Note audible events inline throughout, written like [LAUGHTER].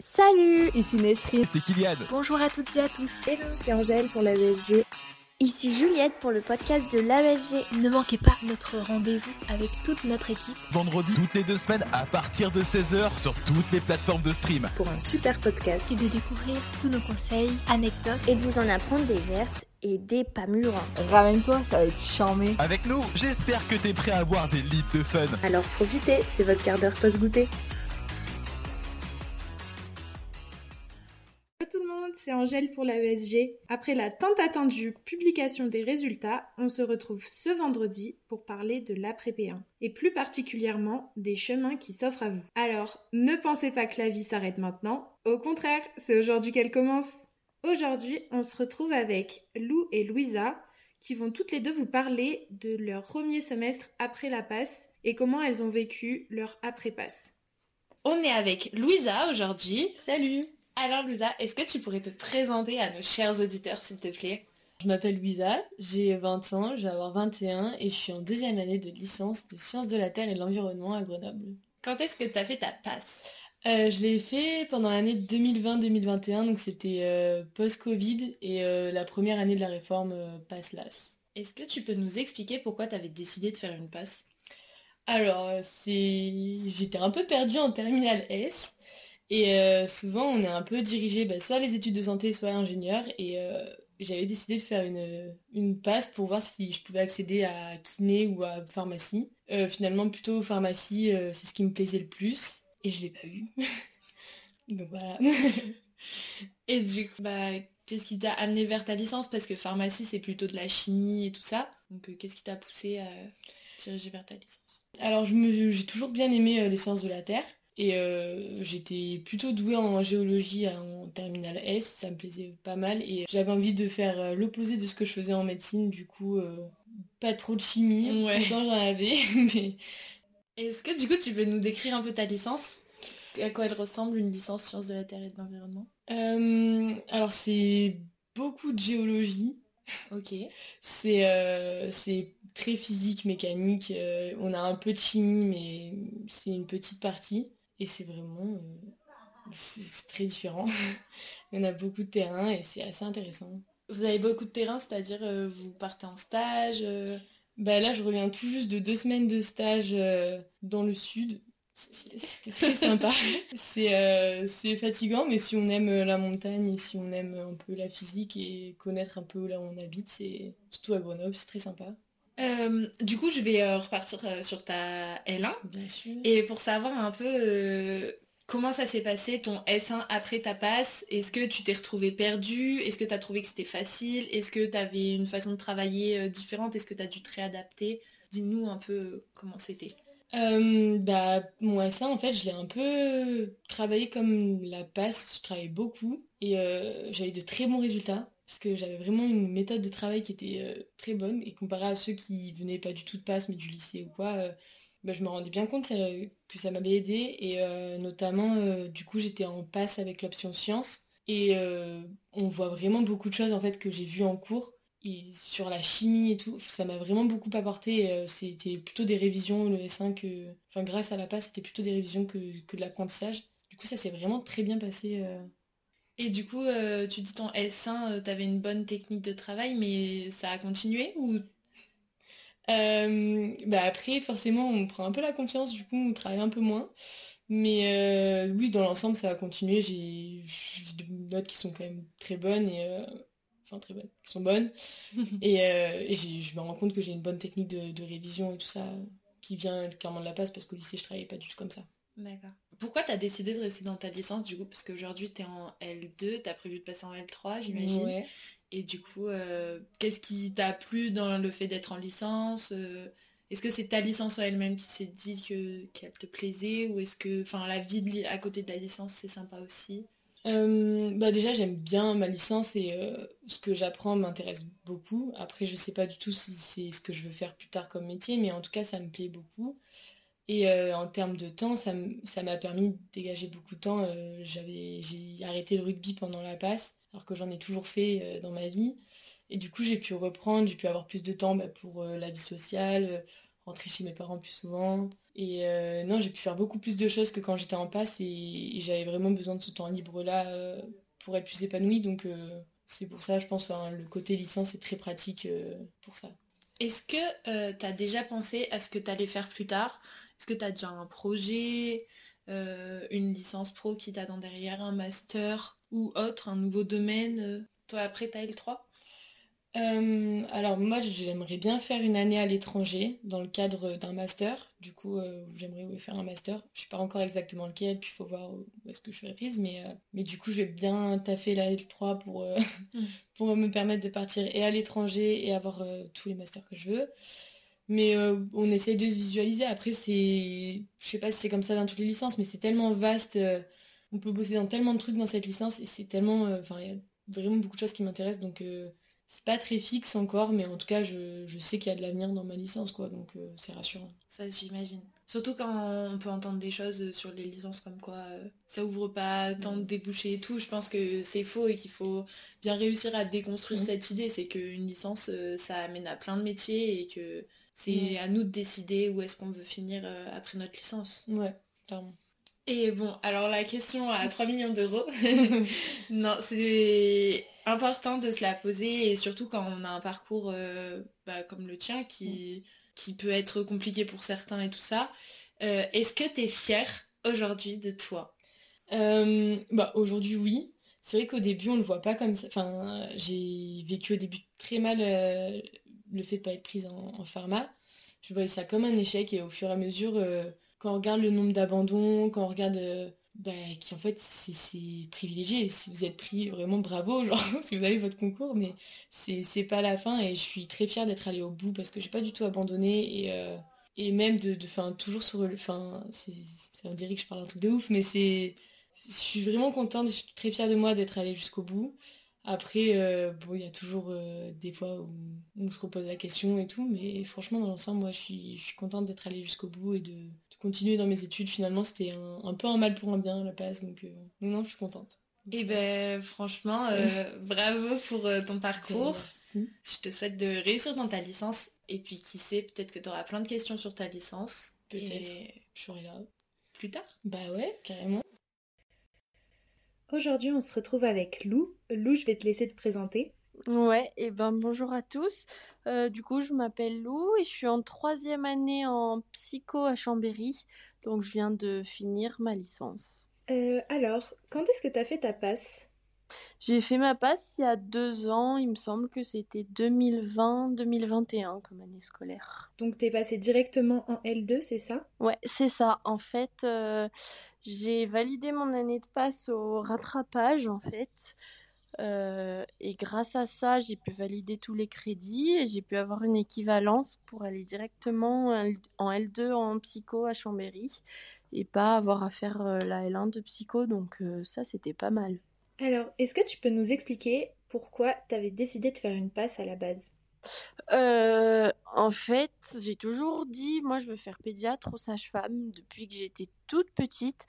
Salut Ici Nesri. C'est Kylian. Bonjour à toutes et à tous. Hello, c'est Angèle pour la BSG. Ici Juliette pour le podcast de l'ASG. Ne manquez pas notre rendez-vous avec toute notre équipe. Vendredi, toutes les deux semaines, à partir de 16h, sur toutes les plateformes de stream. Pour un super podcast. Et de découvrir tous nos conseils, anecdotes. Et de vous en apprendre des vertes et des pas mûres. Ramène-toi, ça va être charmé. Avec nous, j'espère que t'es prêt à avoir des litres de fun. Alors profitez, c'est votre quart d'heure post-goûter. C'est Angèle pour la ESG. Après la tant attendue publication des résultats, on se retrouve ce vendredi pour parler de l'après-P1 et plus particulièrement des chemins qui s'offrent à vous. Alors, ne pensez pas que la vie s'arrête maintenant, au contraire, c'est aujourd'hui qu'elle commence. Aujourd'hui, on se retrouve avec Lou et Louisa qui vont toutes les deux vous parler de leur premier semestre après la passe et comment elles ont vécu leur après-passe. On est avec Louisa aujourd'hui. Salut alors Louisa, est-ce que tu pourrais te présenter à nos chers auditeurs s'il te plaît? Je m'appelle Louisa, j'ai 20 ans, je vais avoir 21 et je suis en deuxième année de licence de sciences de la Terre et de l'environnement à Grenoble. Quand est-ce que tu as fait ta passe? Euh, Je l'ai fait pendant l'année 2020-2021, donc c'était euh, post-Covid et euh, la première année de la réforme passe LAS. Est-ce que tu peux nous expliquer pourquoi tu avais décidé de faire une passe? Alors, c'est... j'étais un peu perdue en terminale S. Et euh, souvent, on est un peu dirigé bah, soit les études de santé, soit ingénieur. Et euh, j'avais décidé de faire une, une, passe pour voir si je pouvais accéder à kiné ou à pharmacie. Euh, finalement, plutôt pharmacie, c'est ce qui me plaisait le plus. Et je l'ai pas eu. [LAUGHS] Donc voilà. [LAUGHS] et du coup, bah, qu'est-ce qui t'a amené vers ta licence? Parce que pharmacie, c'est plutôt de la chimie et tout ça. Donc qu'est-ce qui t'a poussé à diriger vers ta licence? Alors, j'ai toujours bien aimé les sciences de la Terre. Et euh, j'étais plutôt douée en géologie en terminale S, ça me plaisait pas mal. Et j'avais envie de faire euh, l'opposé de ce que je faisais en médecine, du coup, euh, pas trop de chimie. Ouais. Pourtant, j'en avais. [LAUGHS] mais... Est-ce que du coup, tu peux nous décrire un peu ta licence? À quoi elle ressemble, une licence sciences de la Terre et de l'environnement? Alors, c'est beaucoup de géologie. Ok. C'est c'est très physique, mécanique. on a un peu de chimie, mais c'est une petite partie. Et c'est vraiment... Euh, c'est très différent. [LAUGHS] En a beaucoup de terrain et c'est assez intéressant. Vous avez beaucoup de terrain, c'est-à-dire euh, vous partez en stage euh Bah là, je reviens tout juste de deux semaines de stage dans le sud. C'était très sympa. [LAUGHS] c'est fatigant, mais si on aime la montagne et si on aime un peu la physique et connaître un peu là où on habite, c'est surtout à Grenoble, c'est très sympa. Euh, du coup, je vais euh, repartir euh, sur ta L1. Bien sûr. Et pour savoir un peu comment ça s'est passé, ton S1 après ta passe, est-ce que tu t'es retrouvé perdu Est-ce que tu as trouvé que c'était facile? Est-ce que tu avais une façon de travailler différente? Est-ce que tu as dû te réadapter? Dis-nous un peu comment c'était. bah, mon S1, en fait, je l'ai un peu travaillé comme la passe. Je travaillais beaucoup et j'avais de très bons résultats parce que j'avais vraiment une méthode de travail qui était euh, très bonne et comparé à ceux qui venaient pas du tout de passe mais du lycée ou quoi, euh, bah, je me rendais bien compte que ça m'avait aidé et euh, notamment du coup j'étais en passe avec l'option sciences et on voit vraiment beaucoup de choses en fait que j'ai vues en cours et sur la chimie et tout, ça m'a vraiment beaucoup apporté. c'était plutôt des révisions, le S5, enfin grâce à la passe, c'était plutôt des révisions que, que de l'apprentissage. Du coup, ça s'est vraiment très bien passé et du coup, euh, tu dis ton S1, tu avais une bonne technique de travail, mais ça a continué ou? Euh, bah après, forcément, on prend un peu la confiance, du coup, on travaille un peu moins. Mais euh, oui, dans l'ensemble, ça a continué. J'ai des notes qui sont quand même très bonnes et enfin très bonnes, qui sont bonnes. [LAUGHS] et, je me rends compte que j'ai une bonne technique de, de, révision et tout ça qui vient clairement de la passe parce qu'au lycée, je travaillais pas du tout comme ça. D'accord. Pourquoi tu as décidé de rester dans ta licence du coup? Parce qu'aujourd'hui tu es en L2, tu as prévu de passer en L3 j'imagine. Et du coup, euh, qu'est-ce qui t'a plu dans le fait d'être en licence euh, Est-ce que c'est ta licence en elle-même qui s'est dit que qu'elle te plaisait Ou est-ce que enfin la vie à côté de la licence c'est sympa aussi? Euh, bah déjà j'aime bien ma licence et ce que j'apprends m'intéresse beaucoup. Après je sais pas du tout si c'est ce que je veux faire plus tard comme métier, mais en tout cas ça me plaît beaucoup. Et euh, en termes de temps, ça m'a permis de dégager beaucoup de temps. Euh, j'ai arrêté le rugby pendant la passe, alors que j'en ai toujours fait euh, dans ma vie. Et du coup, j'ai pu reprendre, j'ai pu avoir plus de temps bah, pour la vie sociale, rentrer chez mes parents plus souvent. Et non, j'ai pu faire beaucoup plus de choses que quand j'étais en passe et, j'avais vraiment besoin de ce temps libre-là pour être plus épanouie. Donc c'est pour ça, je pense, que le côté licence est très pratique pour ça. Est-ce que tu as déjà pensé à ce que tu allais faire plus tard? Est-ce que tu as déjà un projet euh, une licence pro qui t'attend derrière, un master ou autre, un nouveau domaine euh, Toi, après, t'as L3 euh, alors moi j'aimerais bien faire une année à l'étranger dans le cadre d'un master. Du coup j'aimerais faire un master. Je sais pas encore exactement lequel, puis il faut voir où est-ce que je serai prise. Mais, mais du coup je vais bien taffer la L3 pour, mm. [LAUGHS] pour me permettre de partir et à l'étranger et avoir tous les masters que je veux. Mais euh, on essaye de se visualiser. Après, c'est. Je sais pas si c'est comme ça dans toutes les licences, mais c'est tellement vaste. Euh, on peut bosser dans tellement de trucs dans cette licence et c'est tellement. Euh, enfin, il y a vraiment beaucoup de choses qui m'intéressent. Donc, c'est pas très fixe encore, mais en tout cas, je, sais qu'il y a de l'avenir dans ma licence, quoi. Donc, c'est rassurant. Ça, j'imagine. Surtout quand on peut entendre des choses sur les licences comme quoi ça ouvre pas tant de débouchés et tout. Je pense que c'est faux et qu'il faut bien réussir à déconstruire cette idée. C'est qu'une licence, ça amène à plein de métiers et que c'est à nous de décider où est-ce qu'on veut finir euh, après notre licence. Ouais, clairement. Et bon, alors la question à 3 millions d'euros, [LAUGHS] non, c'est important de se la poser et surtout quand on a un parcours euh, bah, comme le tien qui, qui peut être compliqué pour certains et tout ça. Euh, est-ce que tu es fière aujourd'hui de toi? Bah, Aujourd'hui, oui. C'est vrai qu'au début, on ne le voit pas comme ça. Enfin, j'ai vécu au début très mal le fait de pas être prise en, pharma, je voyais ça comme un échec et au fur et à mesure, euh, quand on regarde le nombre d'abandons, quand on regarde euh, bah, qui en fait c'est privilégié. Si vous êtes pris, vraiment bravo, [LAUGHS] genre si vous avez votre concours, mais c'est pas la fin et je suis très fière d'être allée au bout parce que j'ai pas du tout abandonné et, euh, même de, de toujours sur le. Enfin, on dirait que je parle un truc de ouf, mais c'est. Je suis vraiment contente, je suis très fière de moi d'être allée jusqu'au bout. Après, euh, bon, il y a toujours euh, des fois où on se repose la question et tout, mais franchement, dans l'ensemble, moi, je suis, je suis contente d'être allée jusqu'au bout et de, continuer dans mes études. Finalement, c'était un, peu un mal pour un bien, la passe, donc euh, non, je suis contente. Et eh ben, franchement, [LAUGHS] bravo pour ton parcours. Je te souhaite de réussir dans ta licence. Et puis, qui sait, peut-être que tu auras plein de questions sur ta licence. Peut-être. Je serai là. Plus tard Bah ouais, carrément. Aujourd'hui, on se retrouve avec Lou. Lou, je vais te laisser te présenter. Ouais, et ben bonjour à tous. Euh, du coup, je m'appelle Lou et je suis en troisième année en psycho à Chambéry. Donc, je viens de finir ma licence. Euh, alors, quand est-ce que tu as fait ta passe? J'ai fait ma passe il y a deux ans. Il me semble que c'était 2020-2021 comme année scolaire. Donc, tu es passé directement en L2, c'est ça? Ouais, c'est ça. En fait, euh, j'ai validé mon année de passe au rattrapage en fait. Euh, et grâce à ça, j'ai pu valider tous les crédits et j'ai pu avoir une équivalence pour aller directement en L2 en psycho à Chambéry et pas avoir à faire euh, la L1 de psycho. Donc euh, ça, c'était pas mal. Alors, est-ce que tu peux nous expliquer pourquoi tu avais décidé de faire une passe à la base? Euh, en fait, j'ai toujours dit, moi, je veux faire pédiatre ou sage-femme depuis que j'étais toute petite.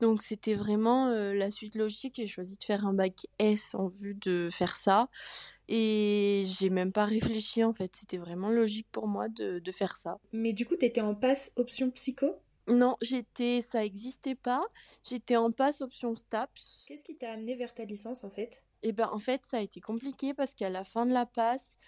Donc, c'était vraiment euh, la suite logique. J'ai choisi de faire un bac S en vue de faire ça. Et j'ai même pas réfléchi, en fait. C'était vraiment logique pour moi de, de faire ça. Mais du coup, tu étais en passe option psycho? Non, j'étais, ça existait pas. J'étais en passe option STAPS. Qu'est-ce qui t'a amené vers ta licence, en fait? Eh ben, en fait, ça a été compliqué parce qu'à la fin de la passe,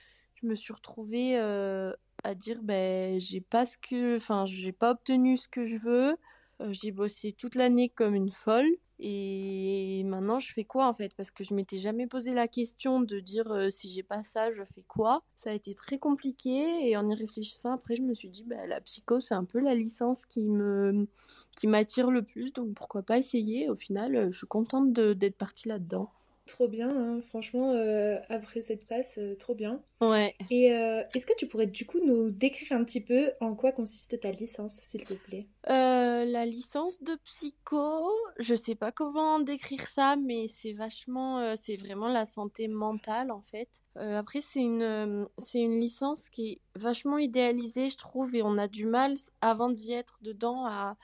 je me suis retrouvée euh, à dire ben j'ai pas ce que enfin j'ai pas obtenu ce que je veux. Euh, j'ai bossé toute l'année comme une folle. Et maintenant je fais quoi en fait? Parce que je m'étais jamais posé la question de dire euh, si j'ai pas ça je fais quoi? Ça a été très compliqué. Et en y réfléchissant après je me suis dit ben la psycho c'est un peu la licence qui me qui m'attire le plus. Donc pourquoi pas essayer? Au final je suis contente d'être partie là dedans Trop bien, hein. franchement, euh, après cette passe, euh, trop bien. Ouais. Et euh, est-ce que tu pourrais du coup nous décrire un petit peu en quoi consiste ta licence, s'il te plaît? La licence de psycho, je sais pas comment décrire ça, mais c'est vachement, c'est vraiment la santé mentale en fait. après, c'est une, c'est une licence qui est vachement idéalisée, je trouve, et on a du mal avant d'y être dedans à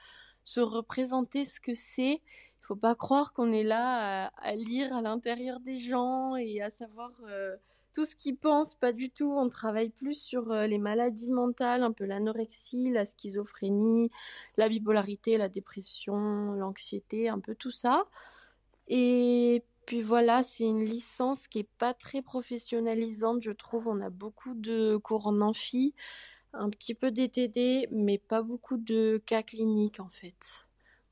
se représenter ce que c'est il faut pas croire qu'on est là à, lire à l'intérieur des gens et à savoir euh, tout ce qu'ils pensent, pas du tout. On travaille plus sur les maladies mentales, un peu l'anorexie, la schizophrénie, la bipolarité, la dépression, l'anxiété, un peu tout ça. Et puis voilà, c'est une licence qui est pas très professionnalisante, je trouve. On a beaucoup de cours en amphi, un petit peu d'ETD, mais pas beaucoup de cas cliniques en fait.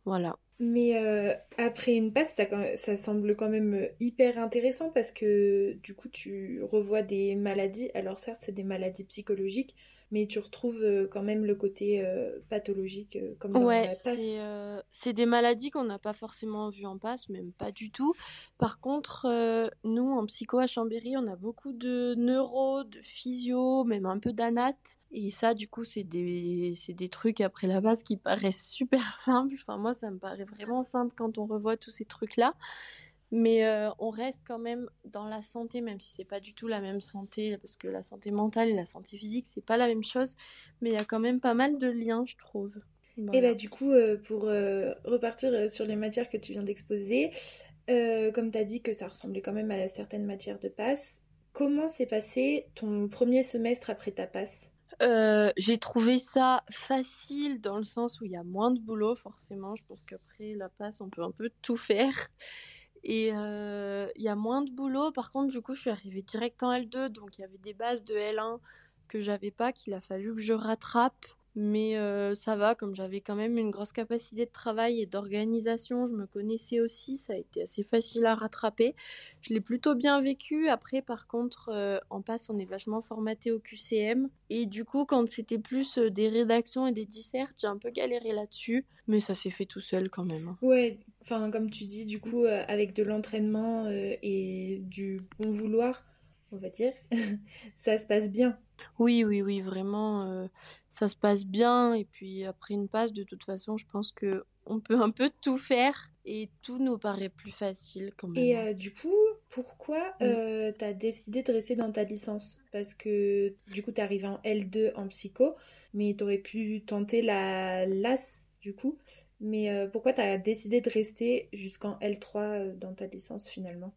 Voilà. Mais euh, après une passe, ça, ça, semble quand même hyper intéressant parce que du coup, tu revois des maladies. Alors certes, c'est des maladies psychologiques, mais tu retrouves euh, quand même le côté euh, pathologique euh, comme dans ouais, la passe. c'est des maladies qu'on n'a pas forcément vues en passe, même pas du tout. Par contre, nous, en psycho à Chambéry, on a beaucoup de neuro, de physio, même un peu d'anat. Et ça, du coup, c'est des, des trucs après la base qui paraissent super [LAUGHS] simples. Enfin, moi, ça me paraît vraiment simple quand on revoit tous ces trucs-là. Mais euh, on reste quand même dans la santé, même si c'est pas du tout la même santé, parce que la santé mentale et la santé physique, c'est pas la même chose. Mais il y a quand même pas mal de liens, je trouve. Et bah du coup, euh, pour euh, repartir sur les matières que tu viens d'exposer, comme tu as dit que ça ressemblait quand même à certaines matières de passe, comment s'est passé ton premier semestre après ta passe? J'ai trouvé ça facile dans le sens où il y a moins de boulot, forcément. Je pense qu'après la passe, on peut un peu tout faire. Et il y a moins de boulot. Par contre, du coup, je suis arrivée direct en L2. Donc, il y avait des bases de L1 que j'avais pas, qu'il a fallu que je rattrape. Mais ça va, comme j'avais quand même une grosse capacité de travail et d'organisation, je me connaissais aussi, ça a été assez facile à rattraper. Je l'ai plutôt bien vécu. Après, par contre, en passe, on est vachement formaté au QCM. Et du coup, quand c'était plus des rédactions et des dissertes, j'ai un peu galéré là-dessus. Mais ça s'est fait tout seul quand même. Hein. Ouais, enfin, comme tu dis, du coup, avec de l'entraînement et du bon vouloir, on va dire, [LAUGHS] ça se passe bien. Oui, oui, oui, vraiment, ça se passe bien. Et puis après une passe, de toute façon, je pense que on peut un peu tout faire et tout nous paraît plus facile quand même. Et hein. du coup, pourquoi mmh. tu as décidé de rester dans ta licence? Parce que du coup, tu arrivé en L2 en psycho, mais tu aurais pu tenter la LAS du coup. Mais pourquoi tu as décidé de rester jusqu'en L3 dans ta licence finalement?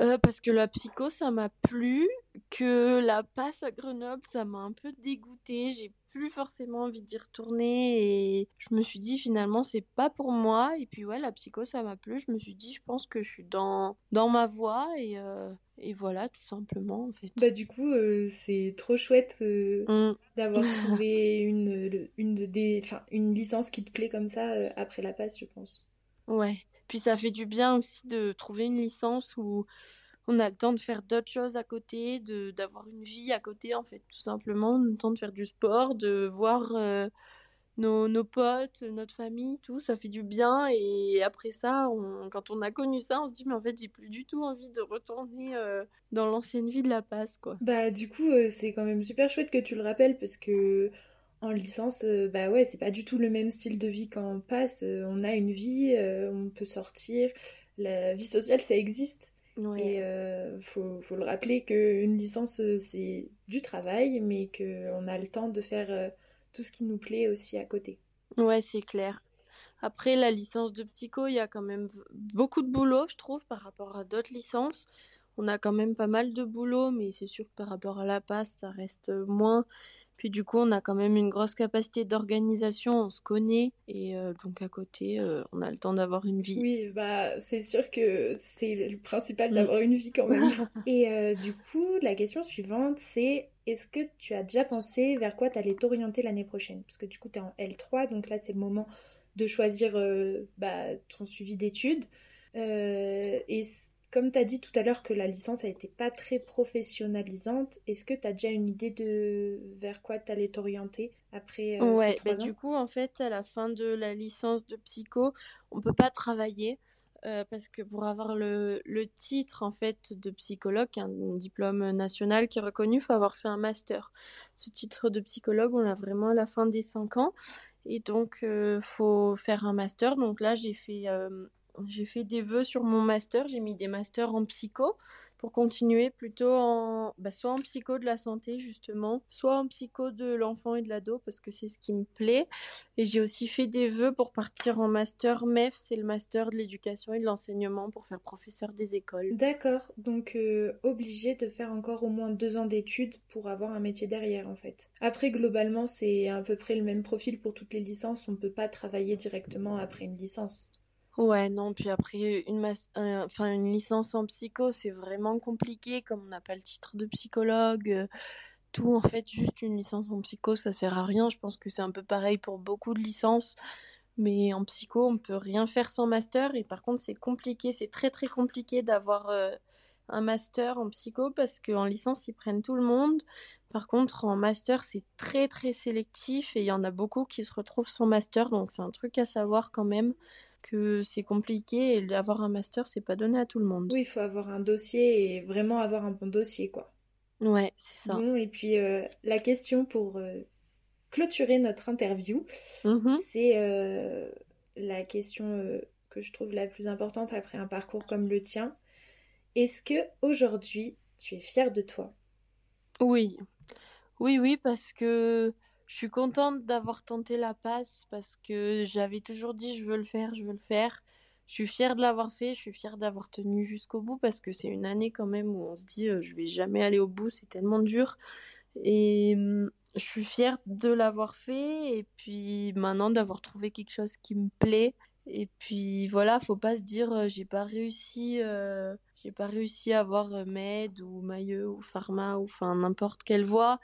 Euh, parce que la psycho, ça m'a plu, que la passe à Grenoble, ça m'a un peu dégoûté. J'ai plus forcément envie d'y retourner et je me suis dit finalement c'est pas pour moi. Et puis ouais, la psycho, ça m'a plu. Je me suis dit, je pense que je suis dans, dans ma voie et, euh, et voilà, tout simplement en fait. Bah du coup, euh, c'est trop chouette mmh. d'avoir [LAUGHS] trouvé une, une, des, une licence qui te plaît comme ça après la passe, je pense. Ouais. Puis ça fait du bien aussi de trouver une licence où on a le temps de faire d'autres choses à côté, de d'avoir une vie à côté en fait, tout simplement, le temps de faire du sport, de voir euh, nos, nos, potes, notre famille, tout, ça fait du bien. Et après ça, quand on a connu ça, on se dit mais en fait j'ai plus du tout envie de retourner euh, dans l'ancienne vie de la passe quoi. Bah du coup euh, c'est quand même super chouette que tu le rappelles parce que en licence, euh, bah ouais, c'est pas du tout le même style de vie qu'en passe. Euh, on a une vie, euh, on peut sortir. La vie sociale, ça existe. Et faut, faut, le rappeler qu'une licence, c'est du travail, mais qu'on a le temps de faire tout ce qui nous plaît aussi à côté. Ouais, c'est clair. Après, la licence de psycho, il y a quand même beaucoup de boulot, je trouve, par rapport à d'autres licences. On a quand même pas mal de boulot, mais c'est sûr que par rapport à la passe, ça reste moins. Puis du coup, on a quand même une grosse capacité d'organisation, on se connaît et euh, donc à côté, euh, on a le temps d'avoir une vie. Oui, bah c'est sûr que c'est le principal mm. d'avoir une vie quand même. [LAUGHS] et euh, du coup, la question suivante, c'est est-ce que tu as déjà pensé vers quoi tu allais t'orienter l'année prochaine? Parce que du coup, tu es en L3, donc là, c'est le moment de choisir bah, ton suivi d'études. et comme tu as dit tout à l'heure que la licence a été pas très professionnalisante, est-ce que tu as déjà une idée de vers quoi tu allais t'orienter après euh, Ouais, bah, du coup, en fait, à la fin de la licence de psycho, on peut pas travailler. Euh, parce que pour avoir le, le, titre en fait de psychologue, un diplôme national qui est reconnu, il faut avoir fait un master. Ce titre de psychologue, on l'a vraiment à la fin des 5 ans. Et donc, il euh, faut faire un master. Donc là, j'ai fait j'ai fait des vœux sur mon master. J'ai mis des masters en psycho pour continuer plutôt en bah, soit en psycho de la santé justement, soit en psycho de l'enfant et de l'ado parce que c'est ce qui me plaît. Et j'ai aussi fait des vœux pour partir en master MEF, c'est le master de l'éducation et de l'enseignement pour faire professeur des écoles. D'accord, donc euh, obligé de faire encore au moins deux ans d'études pour avoir un métier derrière en fait. Après globalement c'est à peu près le même profil pour toutes les licences, on ne peut pas travailler directement après une licence. Ouais, non, puis après, une, enfin, une licence en psycho, c'est vraiment compliqué, comme on n'a pas le titre de psychologue. Euh, tout, en fait, juste une licence en psycho, ça sert à rien. Je pense que c'est un peu pareil pour beaucoup de licences. Mais en psycho, on peut rien faire sans master. Et par contre, c'est compliqué, c'est très très compliqué d'avoir euh, un master en psycho parce qu'en licence, ils prennent tout le monde. Par contre, en master, c'est très très sélectif et il y en a beaucoup qui se retrouvent sans master. Donc, c'est un truc à savoir quand même que c'est compliqué et d'avoir un master, c'est pas donné à tout le monde. Oui, il faut avoir un dossier et vraiment avoir un bon dossier, quoi. Ouais, c'est ça. Bon, et puis euh, la question pour euh, clôturer notre interview, mmh c'est euh, la question que je trouve la plus importante après un parcours comme le tien. Est-ce que aujourd'hui tu es fière de toi? Oui, oui, oui, parce que je suis contente d'avoir tenté la passe parce que j'avais toujours dit je veux le faire, je veux le faire. Je suis fière de l'avoir fait, je suis fière d'avoir tenu jusqu'au bout parce que c'est une année quand même où on se dit euh, je vais jamais aller au bout, c'est tellement dur. Et hum, je suis fière de l'avoir fait et puis maintenant d'avoir trouvé quelque chose qui me plaît. Et puis voilà, faut pas se dire euh, j'ai pas réussi, euh, j'ai pas réussi à avoir Med ou Mailleux ou Pharma ou enfin n'importe quelle voie.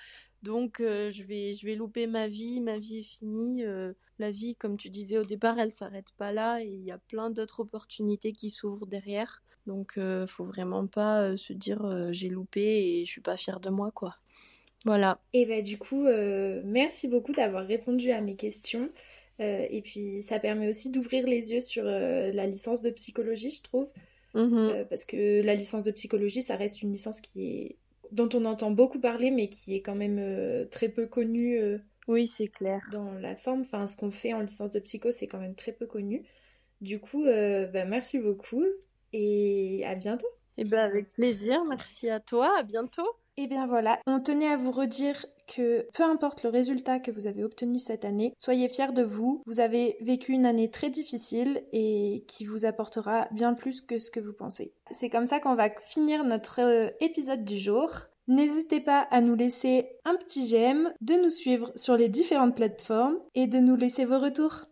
Donc euh, je vais je vais louper ma vie, ma vie est finie. Euh, la vie, comme tu disais au départ, elle s'arrête pas là et il y a plein d'autres opportunités qui s'ouvrent derrière. Donc euh, faut vraiment pas se dire j'ai loupé et je suis pas fière de moi quoi. Voilà. Et bah du coup, merci beaucoup d'avoir répondu à mes questions. Et puis ça permet aussi d'ouvrir les yeux sur la licence de psychologie, je trouve. Mmh parce que la licence de psychologie, ça reste une licence qui est dont on entend beaucoup parler, mais qui est quand même euh, très peu connu. Euh, oui, c'est clair. Dans la forme, enfin, ce qu'on fait en licence de psycho, c'est quand même très peu connu. Du coup, euh, bah, merci beaucoup et à bientôt. Eh ben avec plaisir, merci à toi, à bientôt. Et eh bien voilà, on tenait à vous redire que peu importe le résultat que vous avez obtenu cette année, soyez fiers de vous. Vous avez vécu une année très difficile et qui vous apportera bien plus que ce que vous pensez. C'est comme ça qu'on va finir notre euh, épisode du jour. N'hésitez pas à nous laisser un petit j'aime, de nous suivre sur les différentes plateformes et de nous laisser vos retours.